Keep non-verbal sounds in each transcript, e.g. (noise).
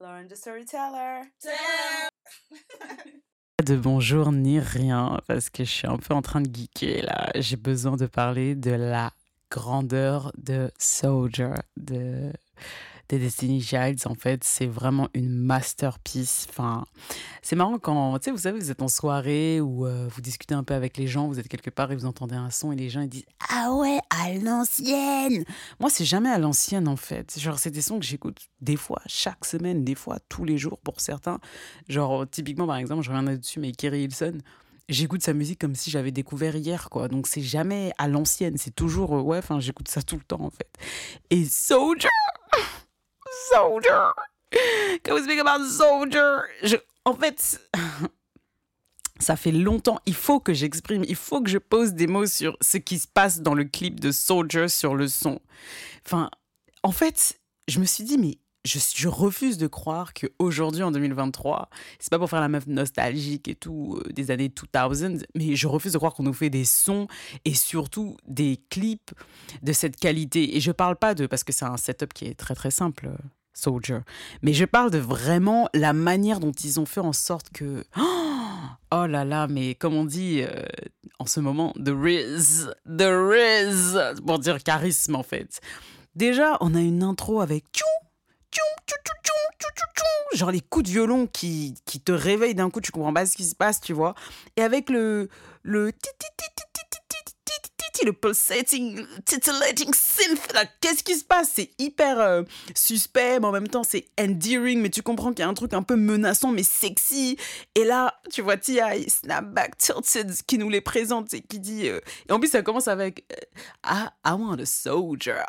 Lauren the Storyteller. (laughs) de bonjour ni rien parce que je suis un peu en train de geeker là. J'ai besoin de parler de la grandeur de Soldier de des Destiny Childs, en fait, c'est vraiment une masterpiece. Enfin, c'est marrant quand, tu sais, vous savez, vous êtes en soirée ou euh, vous discutez un peu avec les gens, vous êtes quelque part et vous entendez un son et les gens ils disent Ah ouais, à l'ancienne Moi, c'est jamais à l'ancienne, en fait. Genre, c'est des sons que j'écoute des fois, chaque semaine, des fois, tous les jours pour certains. Genre, typiquement, par exemple, je reviendrai dessus, mais Kerry Hilson, j'écoute sa musique comme si j'avais découvert hier, quoi. Donc c'est jamais à l'ancienne, c'est toujours, euh, ouais, enfin, j'écoute ça tout le temps, en fait. Et Soldier soldier. Can we speak about soldier? En fait, (laughs) ça fait longtemps. Il faut que j'exprime, il faut que je pose des mots sur ce qui se passe dans le clip de Soldier sur le son. Enfin, en fait, je me suis dit, mais je, refuse de croire qu'aujourd'hui, en 2023, c'est pas pour faire la meuf nostalgique et tout euh, des années 2000, mais je refuse de croire qu'on nous fait des sons et surtout des clips de cette qualité. Et je parle pas de, parce que c'est un setup qui est très très simple, euh, Soldier, mais je parle de vraiment la manière dont ils ont fait en sorte que. (gasps) Oh là là, mais comme on dit euh, en ce moment, the Riz, the Riz, pour dire charisme en fait. Déjà, on a une intro avec tchou genre les coups de violon qui, qui te réveillent d'un coup, tu comprends pas ce qui se passe, tu vois. Et avec le le le pulsating, titillating synth, qu'est-ce qui se passe C'est hyper suspect, mais en même temps c'est endearing, mais tu comprends qu'il y a un truc un peu menaçant, mais sexy. Et là, tu vois T.I. Snapback Tilted qui nous les présente et qui dit... et en plus, ça commence avec I, I want a soldier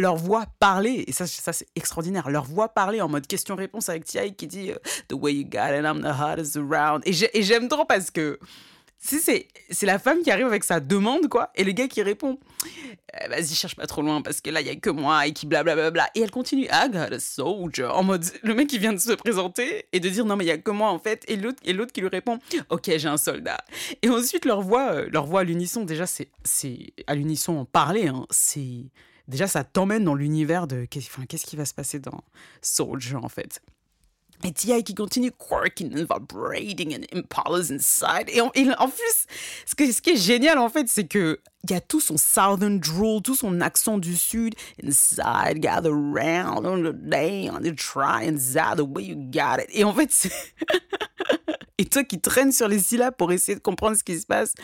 leur voix parler, et ça, ça c'est extraordinaire, leur voix parler en mode question-réponse avec T.I. qui dit euh, The way you got it, I'm the hottest around. Et j'aime trop parce que c'est la femme qui arrive avec sa demande, quoi, et le gars qui répond eh, Vas-y, cherche pas trop loin parce que là, il y a que moi, et qui blablabla. Et elle continue I got a soldier. En mode, le mec qui vient de se présenter et de dire Non, mais il y a que moi, en fait. Et l'autre qui lui répond Ok, j'ai un soldat. Et ensuite, leur voix, euh, leur voix à l'unisson, déjà, c'est à l'unisson en parler, hein, c'est déjà, ça t'emmène dans l'univers de qu'est-ce qui va se passer dans Soldier, en fait. Et T.I. qui continue quirking and vibrating and impalas inside. Et en, plus, ce qui est génial, en fait, c'est que il y a tout son southern drool, tout son accent du sud. Inside, gather round, on the day, on the try, inside, the way you got it. Et en fait, c'est... (laughs) et toi qui traînes sur les syllabes pour essayer de comprendre ce qui se passe.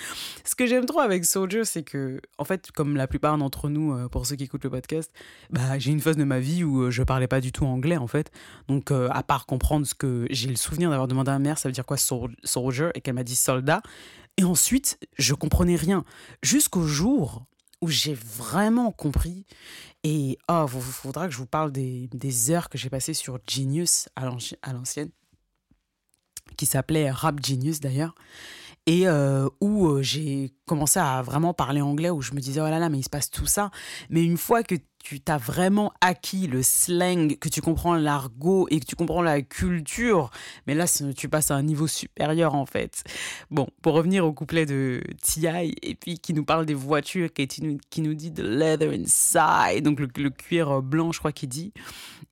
Ce que j'aime trop avec Soldier, c'est que, en fait, comme la plupart d'entre nous, euh, pour ceux qui écoutent le podcast, bah, j'ai une phase de ma vie où euh, je parlais pas du tout anglais, en fait. Donc, euh, à part comprendre ce que j'ai le souvenir d'avoir demandé à ma mère, ça veut dire quoi Soldier, et qu'elle m'a dit soldat. Et ensuite, je comprenais rien. Jusqu'au jour où j'ai vraiment compris. Et oh, il faudra que je vous parle des, des heures que j'ai passées sur Genius à l'ancienne qui s'appelait Rap Genius d'ailleurs, et euh, où euh, j'ai commencé à vraiment parler anglais, où je me disais, oh là là, mais il se passe tout ça. Mais une fois que tu t'as vraiment acquis le slang, que tu comprends l'argot et que tu comprends la culture, mais là, tu passes à un niveau supérieur en fait. Bon, pour revenir au couplet de T.I. et puis qui nous parle des voitures, qui, nous, qui nous dit the leather inside, donc le, cuir blanc, je crois qu'il dit.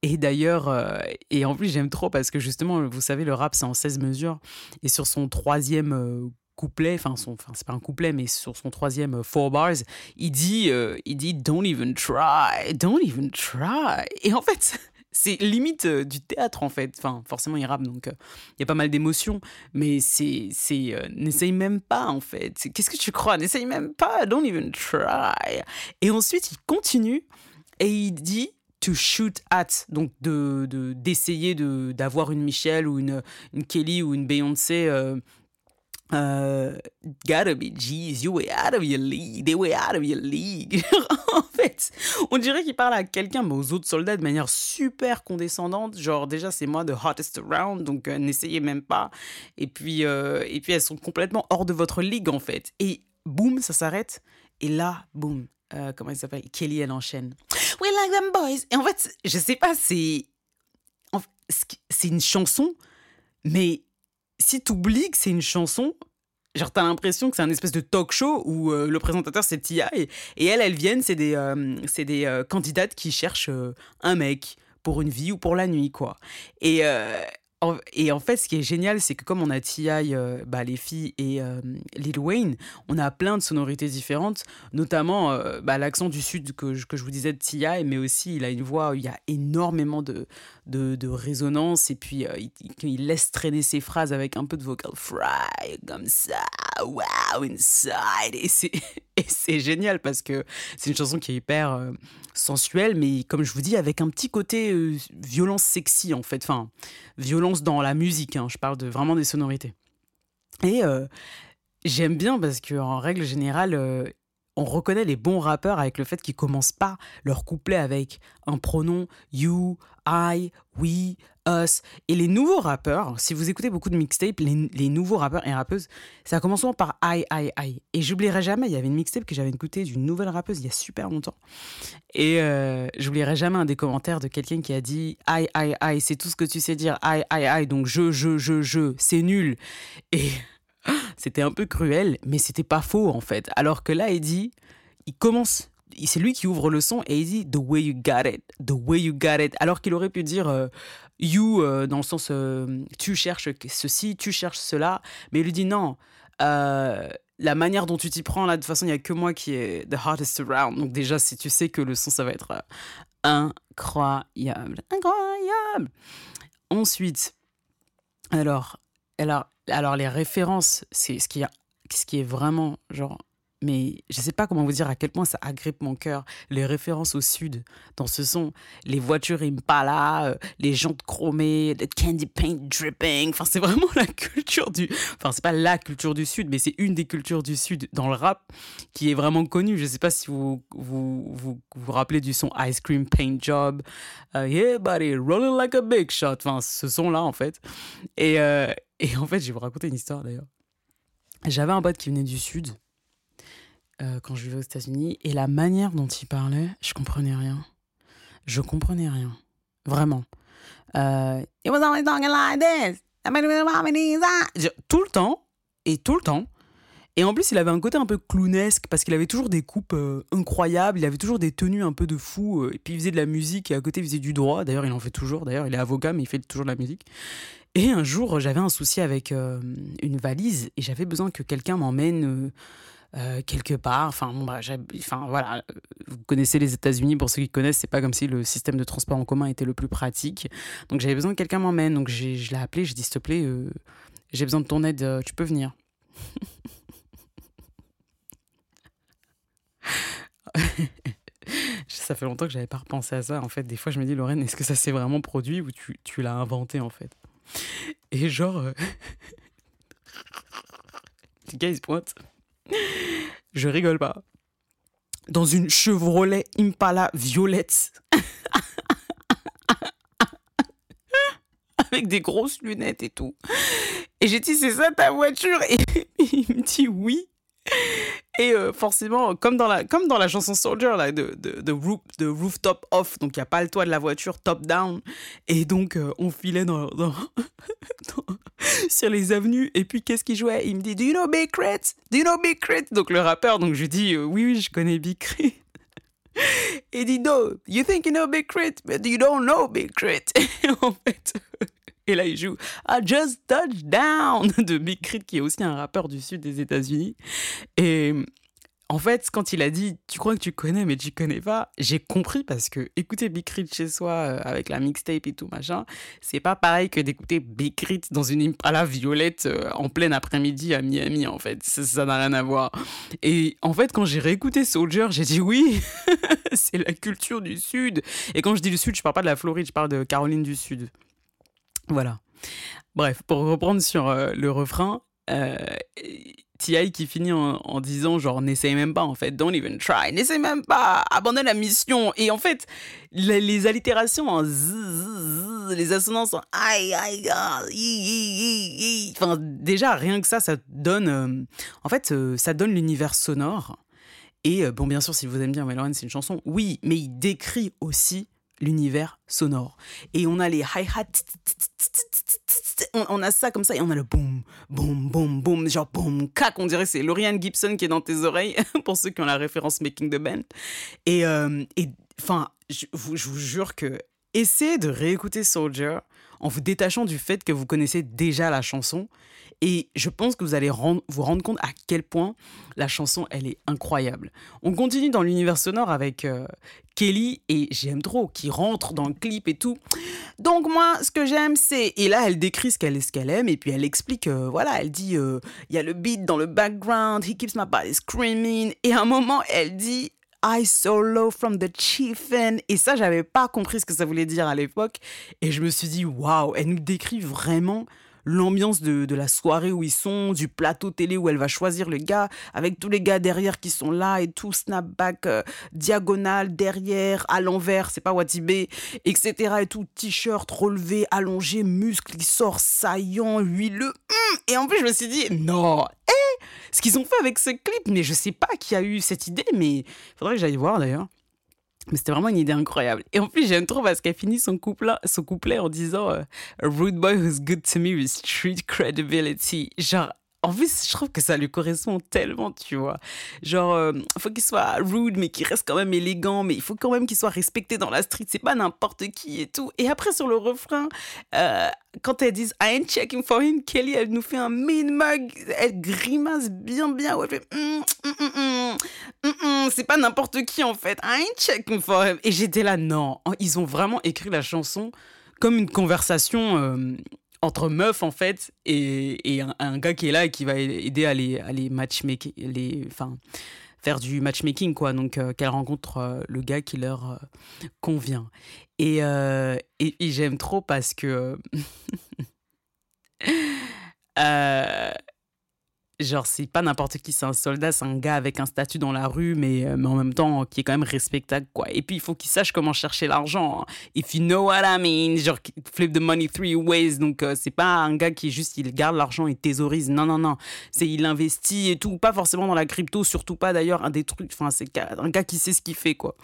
Et d'ailleurs, euh, et en plus, j'aime trop parce que justement, vous savez, le rap, c'est en 16 mesures. Et sur son troisième euh, couplet, enfin, son, enfin c'est pas un couplet, mais sur son troisième euh, four bars, il dit, euh, il dit Don't even try, don't even try. Et en fait, (laughs) c'est limite euh, du théâtre en fait. Enfin, forcément, il rappe, donc il y a pas mal d'émotions, mais c'est, c'est, n'essaye même pas en fait. Qu'est-ce que tu crois? N'essaye même pas, don't even try. Et ensuite, il continue et il dit to shoot at, donc de, d'essayer de, d'avoir une Michelle ou une, une Kelly ou une Beyoncé Uh, gotta be, jeez, you way out of your league, they way out of your league. (laughs) en fait, on dirait qu'il parle à quelqu'un, mais aux autres soldats de manière super condescendante. Genre, déjà, c'est moi, the hottest around, donc euh, n'essayez même pas. Et puis, euh, et puis, elles sont complètement hors de votre ligue, en fait. Et boum, ça s'arrête. Et là, boum, euh, comment il s'appelle? Kelly, elle enchaîne. We like them boys. Et en fait, je sais pas, c'est. C'est une chanson, mais si tu oublies que c'est une chanson, genre t'as l'impression que c'est un espèce de talk show où euh, le présentateur c'est Tia et, elles elles viennent c'est des euh, c'est des euh, candidates qui cherchent un mec pour une vie ou pour la nuit, quoi. Et, euh, et en fait, ce qui est génial, c'est que comme on a T.I., bah, les filles et Lil Wayne, on a plein de sonorités différentes, notamment bah, l'accent du sud que je, que je vous disais de T.I., mais aussi il a une voix il y a énormément de, de, de résonance et puis il, il, laisse traîner ses phrases avec un peu de vocal fry, comme ça, wow, inside. Et c'est, (laughs) et c'est génial parce que c'est une chanson qui est hyper sensuelle, mais comme je vous dis, avec un petit côté violence sexy en fait, enfin, violence dans la musique. Hein. je parle de vraiment des sonorités. Et euh, j'aime bien parce qu'en règle générale, euh, on reconnaît les bons rappeurs avec le fait qu'ils commencent pas leur couplet avec un pronom you, I, we, us. Et les nouveaux rappeurs, si vous écoutez beaucoup de mixtapes, les, nouveaux rappeurs et rappeuses, ça commence souvent par I, I, I. Et j'oublierai jamais, il y avait une mixtape que j'avais écoutée d'une nouvelle rappeuse il y a super longtemps. Et euh, j'oublierai jamais un des commentaires de quelqu'un qui a dit I, I, I, c'est tout ce que tu sais dire, I, I, I, donc je, je, je, je, c'est nul. Et c'était un peu cruel, mais c'était pas faux en fait. Alors que là, dit, il commence, c'est lui qui ouvre le son et il dit The way you got it, the way you got it. Alors qu'il aurait pu dire euh, You euh, dans le sens euh, tu cherches ceci, tu cherches cela, mais il lui dit non. la manière dont tu t'y prends, là, de toute façon, il n'y a que moi qui est the hardest around. Donc, déjà, si tu sais que le son, ça va être incroyable. Incroyable. Ensuite, alors, alors, alors les références, c'est ce qui, ce qui est vraiment genre mais je ne sais pas comment vous dire à quel point ça agrippe mon cœur. Les références au sud dans ce son, les voitures Impala, euh, les jantes chromées, le candy paint dripping. Enfin, c'est vraiment (laughs) la culture du. Enfin, c'est pas la culture du sud, mais c'est une des cultures du sud dans le rap qui est vraiment connue. Je ne sais pas si vous vous, vous vous rappelez du son Ice Cream Paint Job. Euh, yeah, buddy, rolling like a big shot. Enfin, ce son-là, en fait. Et, euh, et en fait, je vais vous raconter une histoire d'ailleurs. J'avais un pote qui venait du sud euh, quand je vivais aux États-Unis et la manière dont il parlait, je comprenais rien. Je comprenais rien. Vraiment. Euh. Tout le temps, et tout le temps. Et en plus, il avait un côté un peu clownesque parce qu'il avait toujours des coupes euh, incroyables, il avait toujours des tenues un peu de fou, et puis il faisait de la musique et à côté il faisait du droit. D'ailleurs, il en fait toujours. D'ailleurs, il est avocat, mais il fait toujours de la musique. Et un jour, j'avais un souci avec une valise et j'avais besoin que quelqu'un m'emmène euh, quelque part. Enfin, bon, bah, enfin, voilà, vous connaissez les États-Unis, pour ceux qui connaissent, c'est pas comme si le système de transport en commun était le plus pratique. Donc j'avais besoin que quelqu'un m'emmène. Donc je l'ai appelé, j'ai dit, s'il te plaît, euh, j'ai besoin de ton aide, euh, tu peux venir. (laughs) ça fait longtemps que j'avais pas repensé à ça. En fait, des fois, je me dis, Lorraine, est-ce que ça s'est vraiment produit ou tu, tu l'as inventé, en fait? Et genre. (laughs) le gars, il se pointe. Je rigole pas. Dans une Chevrolet Impala violette. (laughs) Avec des grosses lunettes et tout. Et j'ai dit, c'est ça ta voiture? Et (laughs) il me dit oui. (laughs) Et euh, forcément, comme dans, la, comme dans la chanson Soldier, là, de, de, de, roof, de rooftop off, donc il n'y a pas le toit de la voiture, top down. Et donc, euh, on filait dans, dans, (laughs) sur les avenues. Et puis, qu'est-ce qu'il jouait? Il me dit Do you know Big Crit Do you know Big Crit Donc, le rappeur, donc je dis euh, Oui, oui, je connais Big Crit. (laughs) Il dit No, you think you know Big Crit, but you don't know Big Crit. Et en fait. (laughs) Et là, il joue I Just Touched Down (laughs) de Big Crit, qui est aussi un rappeur du sud des États-Unis. Et en fait, quand il a dit Tu crois que tu connais, mais tu connais pas, j'ai compris parce que écouter Big Crit chez soi euh, avec la mixtape et tout machin, c'est pas pareil que d'écouter Big Crit dans une Impala violette euh, en plein après-midi à Miami, en fait. Ça n'a rien à voir. Et en fait, quand j'ai réécouté Soldier, j'ai dit Oui, (laughs) c'est la culture du sud. Et quand je dis du sud, je parle pas de la Floride, je parle de Caroline du Sud. Voilà. Bref, pour reprendre sur euh, le refrain, euh, T.I. qui finit en, disant genre n'essaye même pas en fait, don't even try, n'essaye même pas, abandonne la mission. Et en fait, les, allitérations en les assonances en aïe aïe aïe, enfin déjà rien que ça, ça donne, euh, en fait, euh, ça donne l'univers sonore. Et bon, bien sûr, si vous aimez bien Melon, c'est une chanson, oui, mais il décrit aussi l'univers sonore. Et on a les hi-hats, on a ça comme ça, et on a le boum, boum, boum, boum, genre boum, cac, on dirait c'est Lauriane Gibson qui est dans tes oreilles, pour ceux qui ont la référence Making the Band. Et, euh, enfin, je vous jure que essayez de réécouter Soldier en vous détachant du fait que vous connaissez déjà la chanson. Et je pense que vous allez vous rendre compte à quel point la chanson, elle est incroyable. On continue dans l'univers sonore avec euh, Kelly et j'aime trop, qui rentre dans le clip et tout. Donc moi, ce que j'aime, c'est... Et là, elle décrit ce qu'elle aime et puis elle explique, euh, voilà, elle dit, euh, il y a le beat dans le background, he keeps my body screaming. Et à un moment, elle dit, I solo from the chiefin. Et ça, j'avais pas compris ce que ça voulait dire à l'époque. Et je me suis dit, waouh, elle nous décrit vraiment l'ambiance de, de, la soirée où ils sont, du plateau télé où elle va choisir le gars, avec tous les gars derrière qui sont là et tout, snapback, euh, diagonale, derrière, à l'envers, c'est pas Watibé, etc. et tout, t-shirt relevé, allongé, muscle qui sort saillant, huileux. Hum et en plus, je me suis dit, non, eh, ce qu'ils ont fait avec ce clip, mais je sais pas qui a eu cette idée, mais faudrait que j'aille voir d'ailleurs. Mais c'était vraiment une idée incroyable. Et en plus, j'aime trop parce qu'elle finit son couplet, son couplet en disant euh, A rude boy who's good to me with street credibility. Genre, en plus, je trouve que ça lui correspond tellement, tu vois. Genre, euh, faut qu'il soit rude, mais qu'il reste quand même élégant, mais il faut quand même qu'il soit respecté dans la street. C'est pas n'importe qui et tout. Et après, sur le refrain, euh, quand elles disent I ain't checking for him, Kelly, elle nous fait un mean mug. Elle grimace bien, bien. elle fait mm, mm, mm, c'est pas n'importe qui en fait. I ain't checking for him. Et j'étais là, non. Ils ont vraiment écrit la chanson comme une conversation. Euh, entre meufs en fait et, un, gars qui est là et qui va aider à les, à matchmaker, les, enfin, faire du matchmaking quoi. Donc euh, qu'elle rencontre euh, le gars qui leur euh, convient. Et, et, et j'aime trop parce que (laughs) genre c'est pas n'importe qui c'est un soldat c'est un gars avec un statut dans la rue mais, euh, mais en même temps qui est quand même respectable quoi. Et puis il faut qu'il sache comment chercher l'argent hein. if you know what I mean genre flip the money three ways. Donc euh, c'est pas un gars qui juste il garde l'argent et thésaurise. Non non non. C'est il investit et tout. Pas forcément dans la crypto surtout pas d'ailleurs un des trucs enfin c'est un gars qui sait ce qu'il fait quoi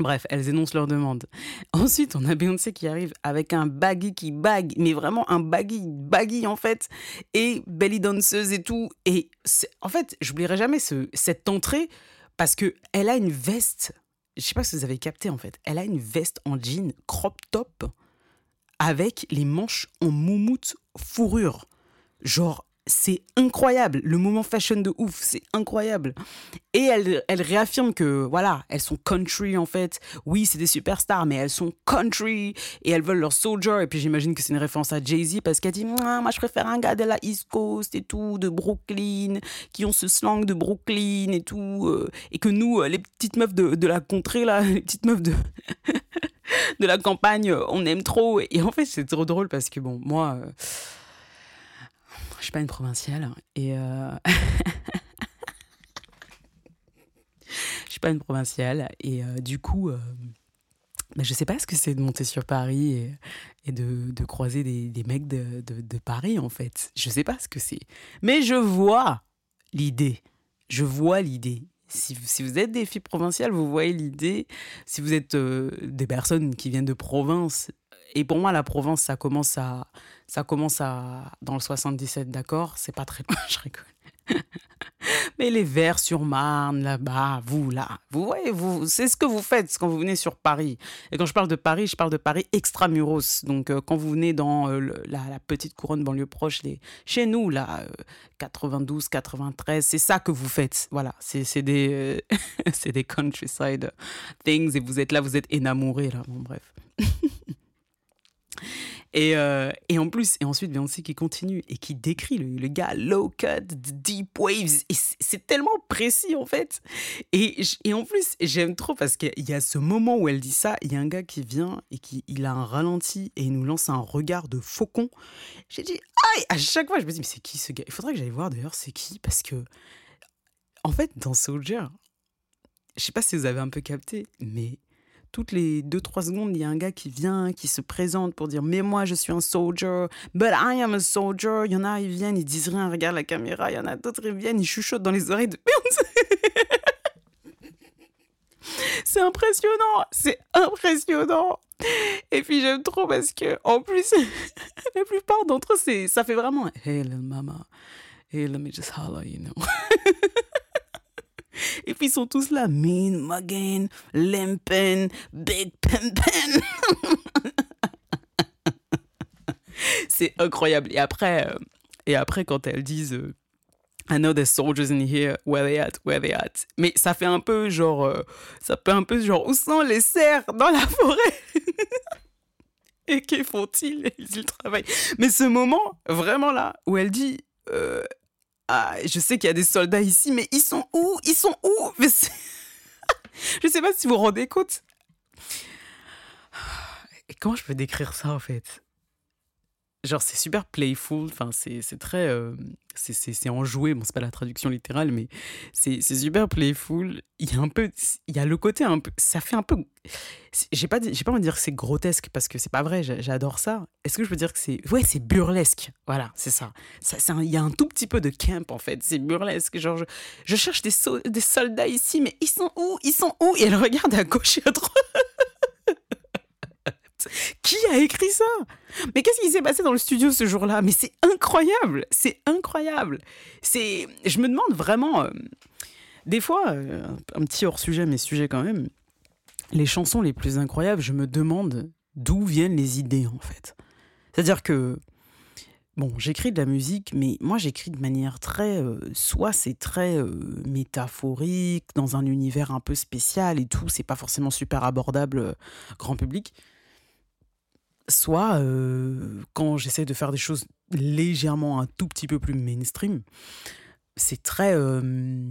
Bref, elles énoncent leur demande. (laughs) Ensuite, on a Beyoncé qui arrive avec un baggy qui bague, mais vraiment un baggy, baggy en fait, et belly danseuse et tout. Et en fait, j'oublierai jamais ce, cette entrée parce que elle a une veste. Je sais pas si vous avez capté en fait. Elle a une veste en jean crop top avec les manches en moumoute fourrure. Genre c'est incroyable. Le moment fashion de ouf, c'est incroyable. Et elle, elle réaffirme que, voilà, elles sont country en fait. Oui, c'est des superstars, mais elles sont country et elles veulent leur soldier. Et puis j'imagine que c'est une référence à Jay-Z parce qu'elle dit, moi je préfère un gars de la East Coast et tout, de Brooklyn, qui ont ce slang de Brooklyn et tout. Euh, et que nous, euh, les petites meufs de, de la contrée, là, (laughs) les petites meufs de. (laughs) de la campagne, on aime trop. Et en fait, c'est trop drôle parce que, bon, moi. Euh, je suis pas une provinciale et euh... (laughs) suis pas une provinciale et euh, du coup, euh... bah, je sais pas ce que c'est de monter sur Paris et, de, croiser des, mecs de, de, de, Paris en fait. Je sais pas ce que c'est, mais je vois l'idée. Je vois l'idée. Si, vous êtes des filles provinciales, vous voyez l'idée. Si vous êtes euh, des personnes qui viennent de province, et pour moi, la Provence, ça commence à, ça commence à, dans le 77, d'accord? C'est pas très loin, (laughs) je rigole. (laughs) Mais les Verts sur Marne, là-bas, vous, là, vous voyez, vous, c'est ce que vous faites quand vous venez sur Paris. Et quand je parle de Paris, je parle de Paris extramuros. Donc, euh, quand vous venez dans euh, la, petite couronne banlieue proche, chez nous, là, euh, 92, 93, c'est ça que vous faites. Voilà, c'est, des, (laughs) c'est des countryside things. Et vous êtes là, vous êtes énamourés, là. Bon, bref. (laughs) Et, euh, et, en plus, et ensuite Beyoncé qui continue et qui décrit le, le gars low cut, deep waves. Et c'est tellement précis en fait. Et, et en plus, j'aime trop parce qu'il y a ce moment où elle dit ça. Il y a un gars qui vient et qui il a un ralenti et il nous lance un regard de faucon. J'ai dit, aïe, à chaque fois, je me dis, mais c'est qui ce gars? Il faudrait que j'aille voir d'ailleurs, c'est qui? Parce que, en fait, dans Soldier, je sais pas si vous avez un peu capté, mais toutes les 2-3 secondes, il y a un gars qui vient, qui se présente pour dire Mais moi, je suis un soldier, but I am a soldier. Il y en a, ils viennent, ils disent rien, regarde la caméra. Il y en a d'autres, ils viennent, ils chuchotent dans les oreilles de (laughs) C'est impressionnant, c'est impressionnant. Et puis j'aime trop parce que, en plus, (laughs) la plupart d'entre eux, ça fait vraiment little mama, hey, let me just holler, you know. (laughs) Et puis ils sont tous là, Mean, Muggin, Lempen, Big. (laughs) C'est incroyable. Et après, euh, et après quand elles disent euh, I know there's soldiers in here, where they at, where they at. Mais ça fait un peu genre, euh, ça fait un peu genre, où sont les cerfs dans la forêt? (laughs) Et que font-ils? Ils travaillent. Mais ce moment, vraiment là, où elle dit, ah, je sais qu'il y a des soldats ici, mais ils sont où? Ils sont où? (laughs) Mais Je sais pas si vous vous rendez compte. Comment je peux décrire ça en fait? Genre, c'est super playful, enfin, c'est très. Euh, c'est enjoué, bon, c'est pas la traduction littérale, mais c'est super playful. Il y a un peu. Il y a le côté un peu. Ça fait un peu. J'ai pas, pas envie de dire que c'est grotesque, parce que c'est pas vrai, j'adore ça. Est-ce que je peux dire que c'est. Ouais, c'est burlesque? Voilà, c'est ça. ça il y a un tout petit peu de camp, en fait. C'est burlesque. Genre, je, je cherche des, des soldats ici, mais ils sont où? Ils sont où? Et elle regarde à gauche et à droite. Qui a écrit ça? Mais qu'est-ce qui s'est passé dans le studio ce jour-là? Mais c'est incroyable, c'est incroyable. C'est, je me demande vraiment. Euh, des fois, euh, un petit hors sujet, mais sujet quand même. Les chansons les plus incroyables, je me demande d'où viennent les idées en fait. C'est-à-dire que Bon, j'écris de la musique, mais moi j'écris de manière très... Euh, soit c'est très métaphorique, dans un univers un peu spécial et tout, c'est pas forcément super abordable grand public soit euh, quand j'essaie de faire des choses légèrement un tout petit peu plus mainstream, c'est très... Euh,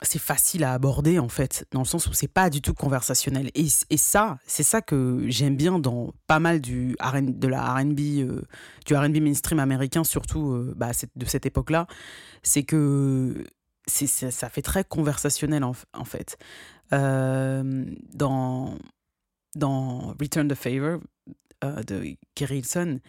c'est facile à aborder en fait, dans le sens où c'est pas du tout conversationnel. Et, et ça, c'est ça que j'aime bien dans pas mal du de la R&B, euh, du R&B mainstream américain, surtout bah, de cette époque-là, c'est que c'est, ça fait très conversationnel en, en fait. dans dans Return the Favor euh, de Kerry Hilson,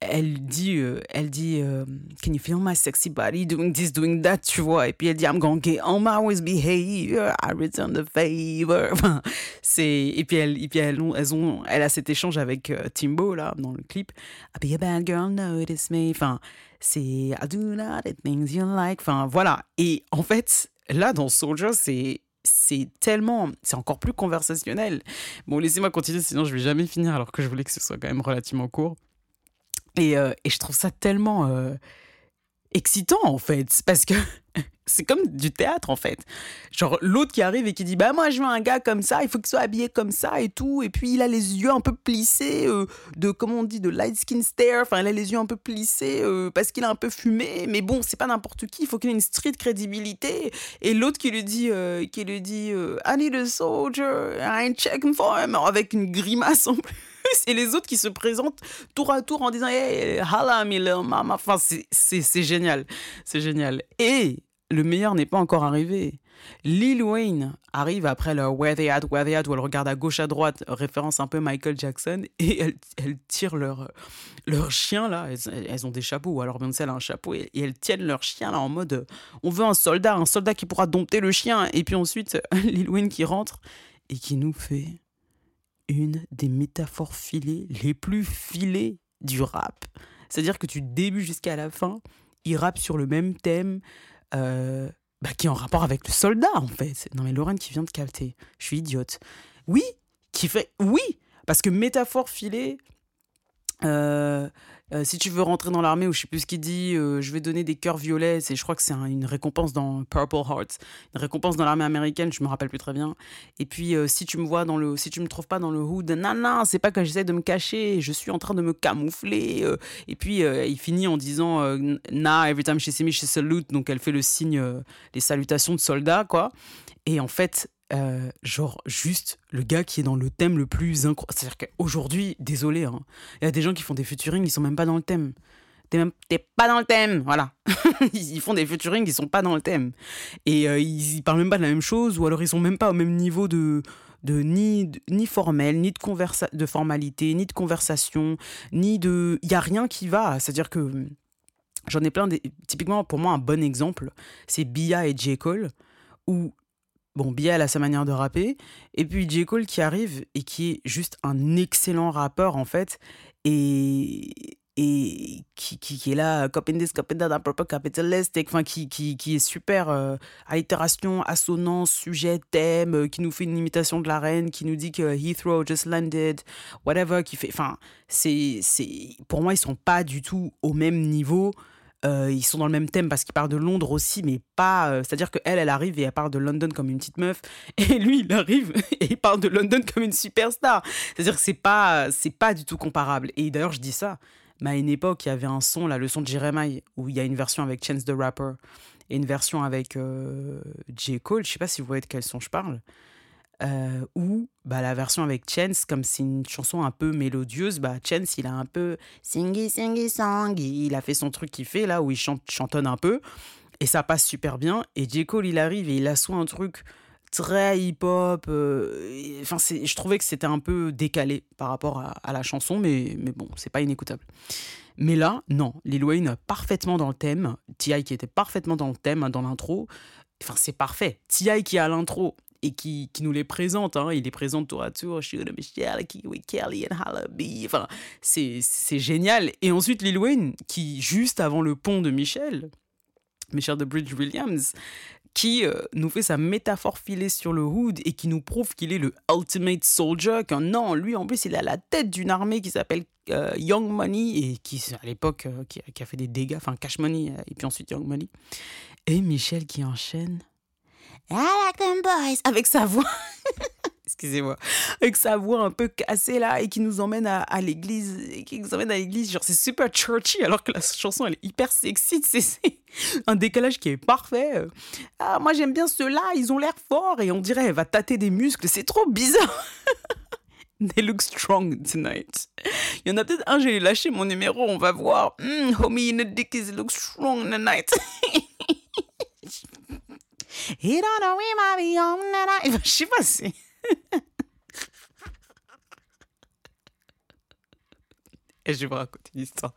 elle dit, euh, elle dit euh, Can you feel my sexy body doing this, doing that, tu vois? Et puis elle dit I'm gonna get on my always behavior, I return the favor. (laughs) Enfin, c'est, et puis, elle, et puis elles, ont, elles, ont, elle a cet échange avec Timbo, là, dans le clip. I be a bad girl, notice me. Enfin, c'est I do not the things you like. Enfin, voilà. Et en fait, là, dans Soldier, c'est c'est tellement, c'est encore plus conversationnel. Bon, laissez-moi continuer, sinon je vais jamais finir, alors que je voulais que ce soit quand même relativement court. Et, euh, et je trouve ça tellement euh, excitant en fait, parce que (laughs) c'est comme du théâtre en fait. Genre l'autre qui arrive et qui dit bah moi je veux un gars comme ça, il faut qu'il soit habillé comme ça et tout, et puis il a les yeux un peu plissés euh, de comment on dit de light skin stare, enfin il a les yeux un peu plissés euh, parce qu'il a un peu fumé, mais bon c'est pas n'importe qui, il faut qu'il ait une street crédibilité. Et l'autre qui lui dit euh, qui lui dit I need a soldier, I ain't checking for him avec une grimace en plus. Et les autres qui se présentent tour à tour en disant Hey, little mama. Enfin, c'est génial. C'est génial. Et le meilleur n'est pas encore arrivé. Lil Wayne arrive après leur Where They At, Where They At, où elle regarde à gauche, à droite, référence un peu Michael Jackson, et elles tirent leur, leur chien, là, elles, ont des chapeaux, alors Beyoncé a un chapeau, et, elles tiennent leur chien, là, en mode, on veut un soldat, un soldat qui pourra dompter le chien, et puis ensuite, (laughs) Lil Wayne qui rentre, et qui nous fait une des métaphores filées, les plus filées du rap. C'est-à-dire que du début jusqu'à la fin, il rappe sur le même thème, euh, bah, qui est en rapport avec le soldat, en fait. Non, mais Lorraine qui vient de capter. Je suis idiote. Oui, qui fait. Oui, parce que métaphore filée. Euh, euh, si tu veux rentrer dans l'armée, ou je sais plus ce qu'il dit, euh, je vais donner des cœurs violets. C'est, je crois que c'est une récompense dans Purple Hearts, une récompense dans l'armée américaine. Je me rappelle plus très bien. Et puis, si tu me vois dans le, si tu me trouves pas dans le hood, non, c'est pas que j'essaie de me cacher. Je suis en train de me camoufler. et puis, il finit en disant, na, every time she sees me, she salute. Donc, elle fait le signe, les salutations de soldats, quoi. Et en fait, euh, genre juste le gars qui est dans le thème le plus incroyable. C'est-à-dire qu'aujourd'hui, désolé, hein, il y a des gens qui font des featuring, ils sont même pas dans le thème. T'es même pas dans le thème, voilà. (laughs) ils font des featuring, ils sont pas dans le thème. Et euh, ils, parlent même pas de la même chose, ou alors ils sont même pas au même niveau de, de ni, ni formel, ni de, de formalité, ni de conversation, ni de... Il y a rien qui va. C'est-à-dire que j'en ai plein... Typiquement, pour moi, un bon exemple, c'est Bia et J. Cole, où Bon, Bia, a sa manière de rapper. Et puis J. Cole qui arrive et qui est juste un excellent rappeur, en fait. Et, et qui, qui, est là, proper capitalist, enfin, qui, qui, qui est super euh, allitération, assonance, sujet, thème, euh, qui nous fait une imitation de la reine, qui nous dit que Heathrow just landed, whatever, qui fait. Enfin, c'est, pour moi, ils sont pas du tout au même niveau. Euh, ils sont dans le même thème parce qu'il parle de Londres aussi, mais pas. C'est-à-dire qu'elle, elle arrive et elle parle de London comme une petite meuf, (laughs) et lui, il arrive (laughs) et il parle de London comme une superstar. C'est-à-dire que c'est pas, pas du tout comparable. Et d'ailleurs, je dis ça à une époque, il y avait un son, là, le son de Jeremiah, où il y a une version avec Chance the Rapper et une version avec euh, J. Cole. Je sais pas si vous voyez de quel son je parle. Euh, où bah, la version avec Chance, comme c'est une chanson un peu mélodieuse, bah, Chance, il a un peu singy, singy, song. Il a fait son truc qu'il fait là, où il chante, chantonne un peu. Et ça passe super bien. Et J. Cole, il arrive et il a soit un truc très hip-hop. Euh, enfin, je trouvais que c'était un peu décalé par rapport à, la chanson, mais, mais bon, c'est pas inécoutable. Mais là, non, Lil Wayne parfaitement dans le thème, T.I. qui était parfaitement dans le thème, dans l'intro, enfin c'est parfait. T.I. qui a l'intro et qui, qui, nous les présente, hein, il les présente tour à tour, Michelle, Kelly and Hallaby, enfin c'est génial. Et ensuite Lil Wayne qui, juste avant le pont de Michel, Michelle de Bridge Williams, qui euh, nous fait sa métaphore filée sur le hood et qui nous prouve qu'il est le ultimate soldier. Qu'un non, lui en plus, il a la tête d'une armée qui s'appelle euh, Young Money et qui, à l'époque, euh, qui, a fait des dégâts, enfin Cash Money et puis ensuite Young Money. Et Michel qui enchaîne. I like them boys avec sa voix. (laughs) excusez-moi, avec sa voix un peu cassée là et qui nous emmène à, l'église, qui nous emmène à l'église, genre c'est super churchy alors que la chanson elle est hyper sexy, c'est un décalage qui est parfait. Ah, moi j'aime bien ceux-là, ils ont l'air forts et on dirait elle va tâter des muscles, c'est trop bizarre. (laughs) They look strong tonight. Il y en a peut-être un, j'ai lâché mon numéro, on va voir. Mm, homie in the dickies look strong tonight. (laughs) He don't know we might be on tonight. Je sais pas, c'est. Et je vais vous raconter une histoire.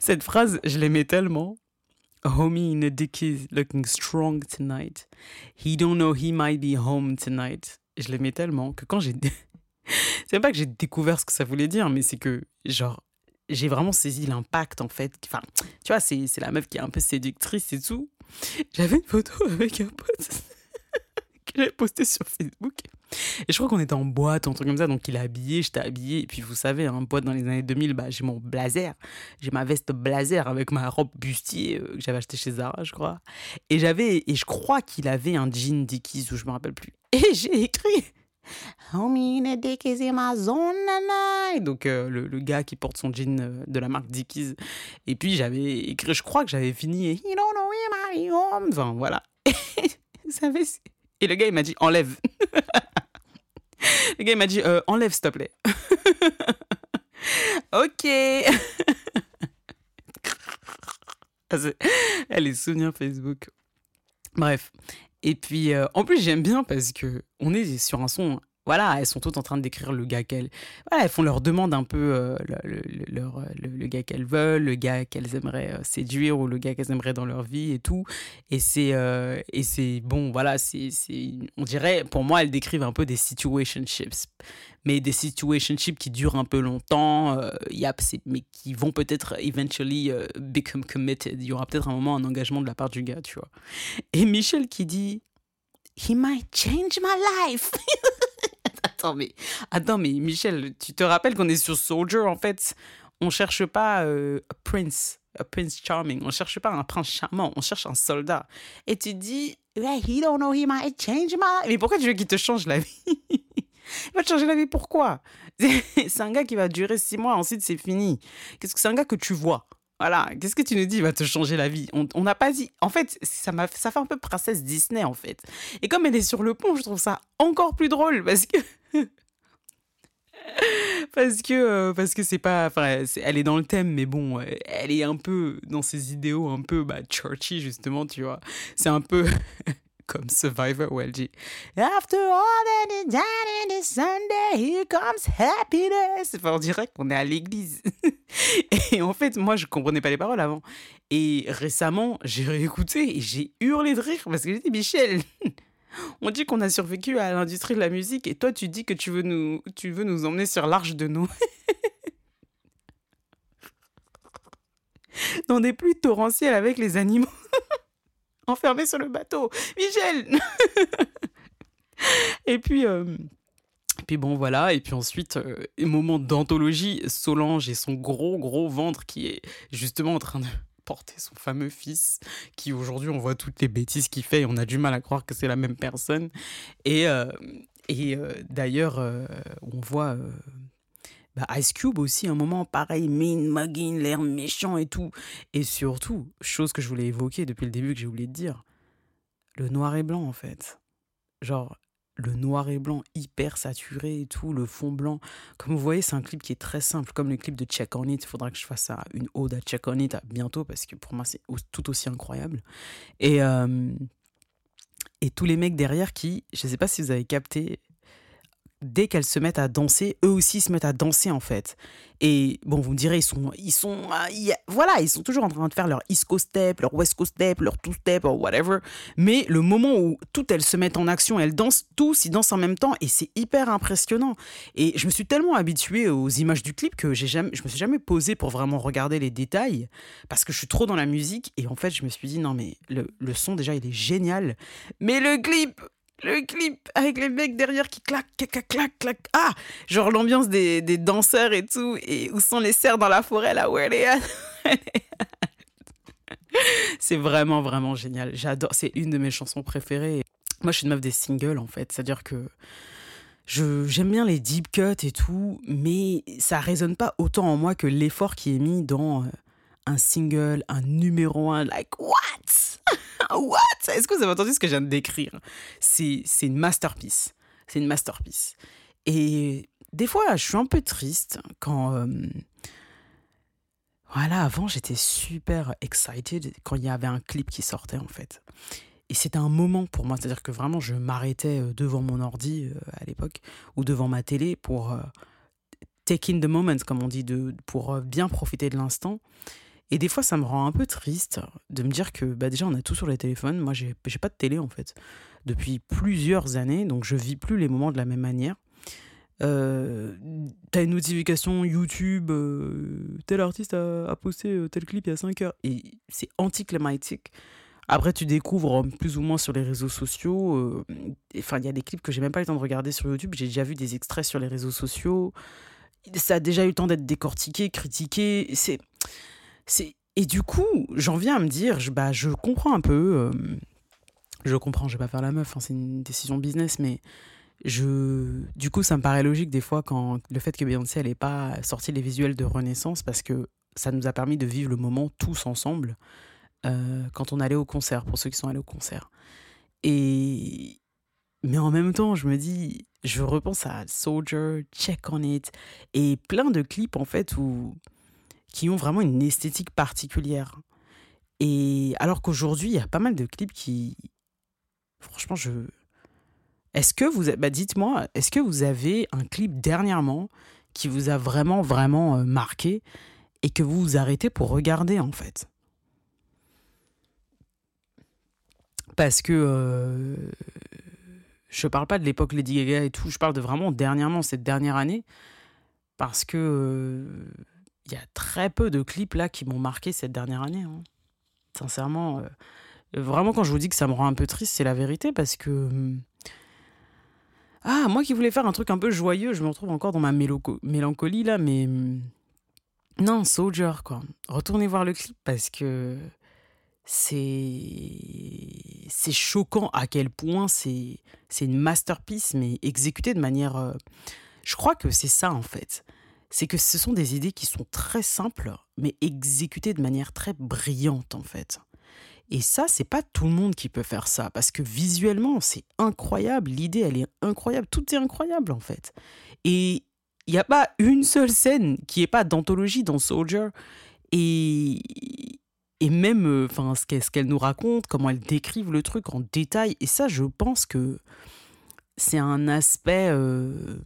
Cette phrase, je l'aimais tellement. Homie in a dickies looking strong tonight. He don't know he might be home tonight. Je l'aimais tellement que quand j'ai. (laughs) c'est pas que j'ai découvert ce que ça voulait dire, mais c'est que, genre, j'ai vraiment saisi l'impact en fait. Enfin, tu vois, c'est la meuf qui est un peu séductrice et tout. J'avais une photo (laughs) avec un pote (laughs) que j'avais posté sur Facebook. Et je crois qu'on était en boîte, un truc comme ça. Donc il est habillé, j'étais habillé. Et puis vous savez, en hein, boîte dans les années 2000, bah, j'ai mon blazer. J'ai ma veste blazer avec ma robe bustier euh, que j'avais acheté chez Zara, je crois. Et j'avais, et je crois qu'il avait un jean Dickies ou je me rappelle plus. Et (laughs) j'ai écrit. (laughs) Zone, Donc, euh, le, le, gars qui porte son jean euh, de la marque Dickies. Et puis, j'avais écrit, je crois que j'avais fini. Et, home. Enfin, voilà. (laughs) et le gars, il m'a dit enlève. (laughs) le gars, il m'a dit euh, enlève, s'il te plaît. ok. Elle est souvenirs Facebook. Bref. Et puis, euh, en plus, j'aime bien parce que on est sur un son voilà, elles sont toutes en train de décrire le gars qu'elles. Voilà, elles font leur demande un peu, euh, le, leur, le, gars qu'elles veulent, le gars qu'elles aimeraient euh, séduire ou le gars qu'elles aimeraient dans leur vie et tout. Et c'est, euh, et c'est bon, voilà, c'est, on dirait, pour moi, elles décrivent un peu des situationships. Mais des situationships qui durent un peu longtemps, mais qui vont peut-être eventually become committed. Il y aura peut-être un moment, un engagement de la part du gars, tu vois. Et Michel qui dit He might change my life. (laughs) attends, mais, Michel, tu te rappelles qu'on est sur Soldier, en fait? On cherche pas euh, Prince, a Prince Charming, on cherche pas un prince charmant, on cherche un soldat. Et tu dis, he don't know, he might change my. Mais pourquoi tu veux qu'il te change la vie? (laughs) Il va te changer la vie, pourquoi? (laughs) C'est un gars qui va durer six mois, ensuite c'est fini. Qu'est-ce que c'est un gars que tu vois? Voilà, qu'est-ce que tu nous dis Il va te changer la vie? On n'a pas dit. En fait, ça, ça fait un peu princesse Disney, en fait. Et comme elle est sur le pont, je trouve ça encore plus drôle parce que. Parce que euh, parce que c'est pas enfin elle est dans le thème mais bon elle est un peu dans ses idéaux un peu bah churchy justement tu vois c'est un peu (laughs) comme Survivor où elle dit After all that is done in this Sunday, here comes happiness. Enfin, on dirait qu'on est à l'église. (laughs) et en fait, moi, je comprenais pas les paroles avant. Et récemment, j'ai réécouté et j'ai hurlé de rire parce que j'ai dit Michel, on dit qu'on a survécu à l'industrie de la musique et toi, tu dis que tu veux nous, tu veux nous emmener sur l'arche de Noé. (laughs) Dans des pluies torrentielles avec les animaux. (laughs) Enfermés sur le bateau. Michel (laughs) Et puis. Euh, puis bon, voilà. Et puis ensuite, euh, moment d'anthologie, Solange et son gros, gros ventre qui est justement en train de, porter son fameux fils, qui aujourd'hui, on voit toutes les bêtises qu'il fait et on a du mal à croire que c'est la même personne. Et, euh, et euh, d'ailleurs, on voit bah, Ice Cube aussi, un moment pareil, mean, mugging, l'air méchant et tout. Et surtout, chose que je voulais évoquer depuis le début, que j'ai oublié de dire, le noir et blanc en fait. Genre, le noir et blanc hyper saturé et tout, le fond blanc. Comme vous voyez, c'est un clip qui est très simple, comme le clip de Check On It. Il faudra que je fasse une ode à Check On It bientôt parce que pour moi, c'est tout aussi incroyable. Et, euh, et tous les mecs derrière qui, je ne sais pas si vous avez capté, dès qu'elles se mettent à danser, eux aussi se mettent à danser en fait. Et bon, vous me direz, ils sont, ils sont, euh, voilà, ils sont toujours en train de faire leur East Coast step, leur West Coast step, leur two step, ou whatever. Mais le moment où toutes elles se mettent en action, elles dansent tous, ils dansent en même temps, et c'est hyper impressionnant. Et je me suis tellement habitué aux images du clip que j'ai jamais, je me suis jamais posé pour vraiment regarder les détails, parce que je suis trop dans la musique. Et en fait, je me suis dit non mais le, le son déjà il est génial, mais le clip, le clip avec les mecs derrière qui claquent, clac, clac, clac. Ah, genre l'ambiance des, des, danseurs et tout. Et où sont les cerfs dans la forêt là, where they (laughs) C'est vraiment, vraiment génial. J'adore. C'est une de mes chansons préférées. Moi, je suis une meuf des singles en fait. C'est-à-dire que j'aime bien les deep cuts et tout, mais ça résonne pas autant en moi que l'effort qui est mis dans euh, un single, un numéro un. Like, what? (laughs) What? Est-ce que vous avez entendu ce que je viens de décrire? C'est une masterpiece. C'est une masterpiece. Et des fois, je suis un peu triste quand. Euh, voilà, avant, j'étais super excited quand il y avait un clip qui sortait, en fait. Et c'était un moment pour moi, c'est-à-dire que vraiment, je m'arrêtais euh, devant mon ordi euh, à l'époque, ou devant ma télé pour take in the moment, comme on dit, de, pour bien profiter de l'instant. Et des fois, ça me rend un peu triste de me dire que bah déjà, on a tout sur les téléphones. Moi, j'ai pas de télé en fait depuis plusieurs années, donc je vis plus les moments de la même manière. Euh, T'as une notification YouTube, euh, tel artiste a, posté euh, tel clip il y a 5 heures, et c'est anticlimatique. Après, tu découvres plus ou moins sur les réseaux sociaux. Enfin, il y a des clips que j'ai même pas eu le temps de regarder sur YouTube. J'ai déjà vu des extraits sur les réseaux sociaux. Ça a déjà eu le temps d'être décortiqué, critiqué. C'est et du coup, j'en viens à me dire, je, bah, je comprends un peu. Euh, je comprends, je vais pas faire la meuf, hein, c'est une décision business, mais je, du coup, ça me paraît logique des fois quand le fait que Beyoncé elle pas sorti les visuels de Renaissance parce que ça nous a permis de vivre le moment tous ensemble euh, quand on allait au concert, pour ceux qui sont allés au concert. Et mais en même temps, je me dis, je repense à Soldier, Check on It et plein de clips en fait où qui ont vraiment une esthétique particulière. Et alors qu'aujourd'hui, il y a pas mal de clips qui. Franchement, je. Est-ce que vous. Bah dites-moi, est-ce que vous avez un clip dernièrement qui vous a vraiment, vraiment euh, marqué et que vous vous arrêtez pour regarder en fait? Parce que. Euh, je parle pas de l'époque Lady Gaga et tout, je parle de vraiment dernièrement, cette dernière année. Parce que. Euh, il y a très peu de clips là qui m'ont marqué cette dernière année. Hein. Sincèrement, euh, vraiment quand je vous dis que ça me rend un peu triste, c'est la vérité parce que hmm, ah moi qui voulais faire un truc un peu joyeux, je me retrouve encore dans ma mélancolie là, mais hmm, non Soldier quoi. Retournez voir le clip parce que c'est c'est choquant à quel point c'est c'est une masterpiece mais exécutée de manière euh, je crois que c'est ça en fait c'est que ce sont des idées qui sont très simples, mais exécutées de manière très brillante en fait. Et ça, c'est pas tout le monde qui peut faire ça, parce que visuellement, c'est incroyable, l'idée, elle est incroyable, tout est incroyable en fait. Et il n'y a pas une seule scène qui n'est pas d'anthologie dans Soldier. Et, et même euh, enfin ce qu'elle nous raconte, comment elle décrive le truc en détail. Et ça, je pense que c'est un aspect euh,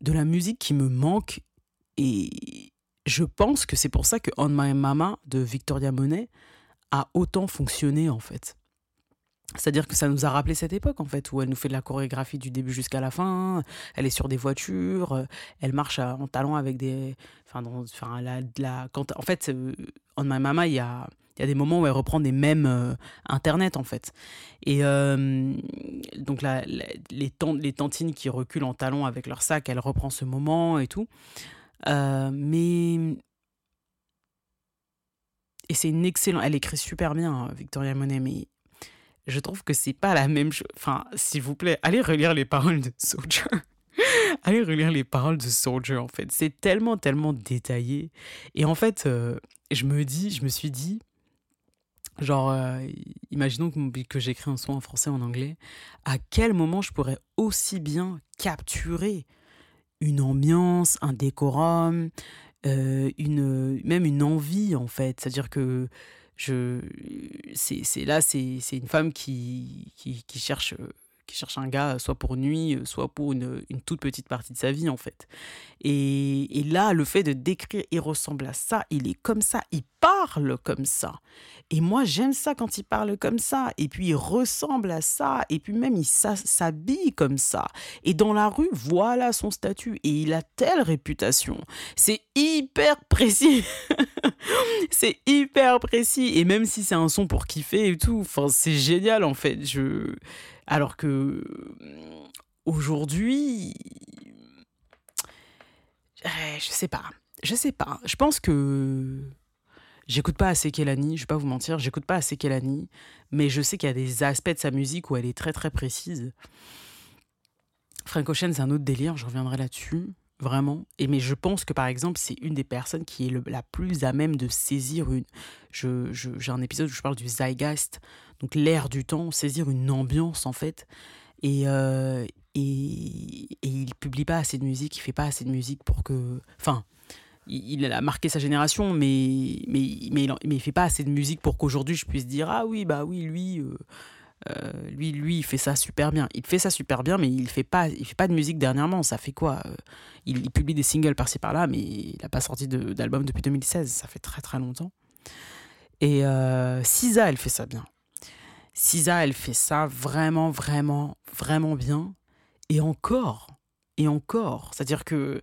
de la musique qui me manque et je pense que c'est pour ça que On My Mama de Victoria Monet a autant fonctionné en fait. C'est-à-dire que ça nous a rappelé cette époque, en fait, où elle nous fait de la chorégraphie du début jusqu'à la fin. Elle est sur des voitures, euh, elle marche en talons avec des. Enfin, en fait, en My Mama, il y a, y a des moments où elle reprend des mèmes euh, internet, en fait. Et euh, donc, les, les tantines qui reculent en talons avec leur sac, elle reprend ce moment et tout. mais. Et c'est une excellente. Elle écrit super bien, Victoria Monet, mais je trouve que c'est pas la même chose. Enfin, s'il vous plaît, allez relire les paroles de Soldier. (laughs) allez relire les paroles de Soldier, en fait. C'est tellement, tellement détaillé. Et en fait, euh, je me dis, je me suis dit, genre, euh, imaginons que, j'écris un son en français, en anglais, à quel moment je pourrais aussi bien capturer une ambiance, un décorum, euh, une, même une envie, en fait. C'est-à-dire que je c'est là c'est une femme qui, qui, qui cherche qui cherche un gars soit pour nuit, soit pour une, une, toute petite partie de sa vie en fait. Et, et, là, le fait de décrire, il ressemble à ça, il est comme ça, il parle comme ça. Et moi, j'aime ça quand il parle comme ça. Et puis, il ressemble à ça. Et puis même, il s'habille comme ça. Et dans la rue, voilà son statut. Et il a telle réputation. C'est hyper précis. (laughs) c'est hyper précis. Et même si c'est un son pour kiffer et tout, c'est génial en fait. Je alors que aujourd'hui, je sais pas. Je sais pas. Je pense que j'écoute pas assez Kelani, je vais pas vous mentir, j'écoute pas assez Kelani, mais je sais qu'il y a des aspects de sa musique où elle est très très précise. Frank Ocean, c'est un autre délire, je reviendrai là-dessus, vraiment. Et mais je pense que par exemple, c'est une des personnes qui est la plus à même de saisir une. Je, j'ai un épisode où je parle du zeitgeist, donc l'air du temps, saisir une ambiance en fait. Et, euh, et, et, il publie pas assez de musique, il fait pas assez de musique pour que. Enfin, il, a marqué sa génération, mais, mais, mais, il, mais fait pas assez de musique pour qu'aujourd'hui je puisse dire Ah oui, bah oui, lui. Euh, euh, lui, lui, il fait ça super bien. Il fait ça super bien, mais il fait pas, il fait pas de musique dernièrement. Ça fait quoi il, publie des singles par-ci par-là, mais il n'a pas sorti d'album depuis 2016. Ça fait très très longtemps. Et euh, Sisa, elle fait ça bien. Sisa, elle fait ça vraiment, vraiment, vraiment bien. Et encore, et encore. C'est-à-dire que,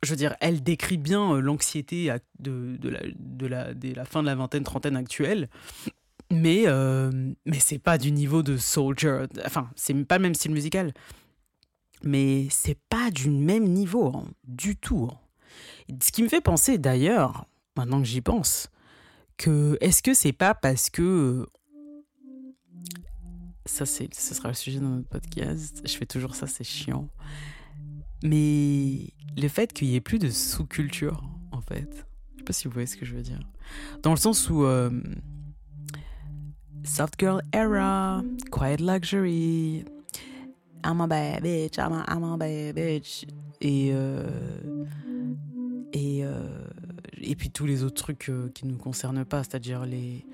je veux dire, elle décrit bien euh, l'anxiété de, de, la, de, la, de la fin de la vingtaine, trentaine actuelle. Mais, euh, mais c'est pas du niveau de Soldier. Enfin, c'est pas le même style musical. Mais c'est pas du même niveau, hein, du tout. Hein. Ce qui me fait penser d'ailleurs, maintenant que j'y pense, que est-ce que c'est pas parce que ça c'est ce sera le sujet de notre podcast. Je fais toujours ça, c'est chiant. Mais le fait qu'il y ait plus de sous-culture en fait. Je sais pas si vous voyez ce que je veux dire. Dans le sens où euh, soft girl era, quiet luxury, I'm a bad bitch, I'm a, I'm a bad bitch et euh, et euh, et puis tous les autres trucs qui ne nous concernent pas, c'est-à-dire les,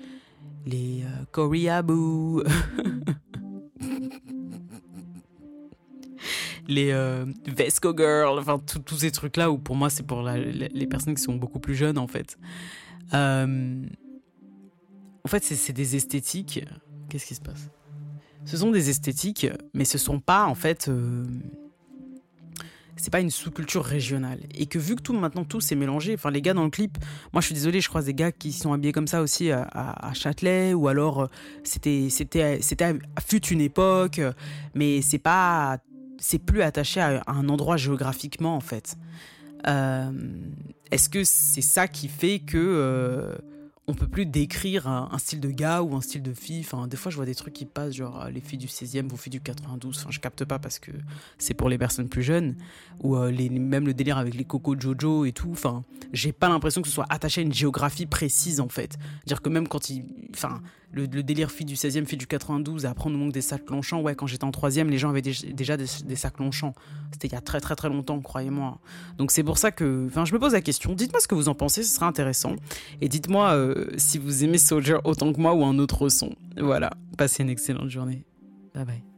les euh, (laughs) les euh, Vesco Girl, enfin tous ces trucs-là où pour moi c'est pour les personnes qui sont beaucoup plus jeunes en fait. Euh, en fait, c'est des esthétiques. Qu'est-ce qui se passe? Ce sont des esthétiques, mais ce sont pas en fait c'est pas une sous-culture régionale. Et que vu que tout maintenant tout s'est mélangé, enfin les gars dans le clip, moi je suis désolé, je croise des gars qui sont habillés comme ça aussi à, Châtelet ou alors euh, c'était c'était c'était fut une époque, mais c'est pas c'est plus attaché à, un endroit géographiquement en fait. Euh, est-ce que c'est ça qui fait que euh, on peut plus décrire un, style de gars ou un style de fille? Enfin, des fois, je vois des trucs qui passent, genre euh, les filles du 16e, vos filles du 92. Enfin, je capte pas parce que c'est pour les personnes plus jeunes. Ou euh, même le délire avec les Coco Jojo et tout. Enfin, j'ai pas l'impression que ce soit attaché à une géographie précise en fait. Dire que même quand il. Enfin, le, délire fille du 16e, fille du 92, et après on nous manque des sacs Longchamp. Ouais, quand j'étais en 3 les gens avaient déjà des, sacs Longchamp. C'était il y a très très très longtemps, croyez-moi. Donc c'est pour ça que. Enfin, je me pose la question. Dites-moi ce que vous en pensez, ce sera intéressant. Et dites-moi euh, si vous aimez Soldier autant que moi ou un autre son. Voilà. Passez une excellente journée. Bye bye.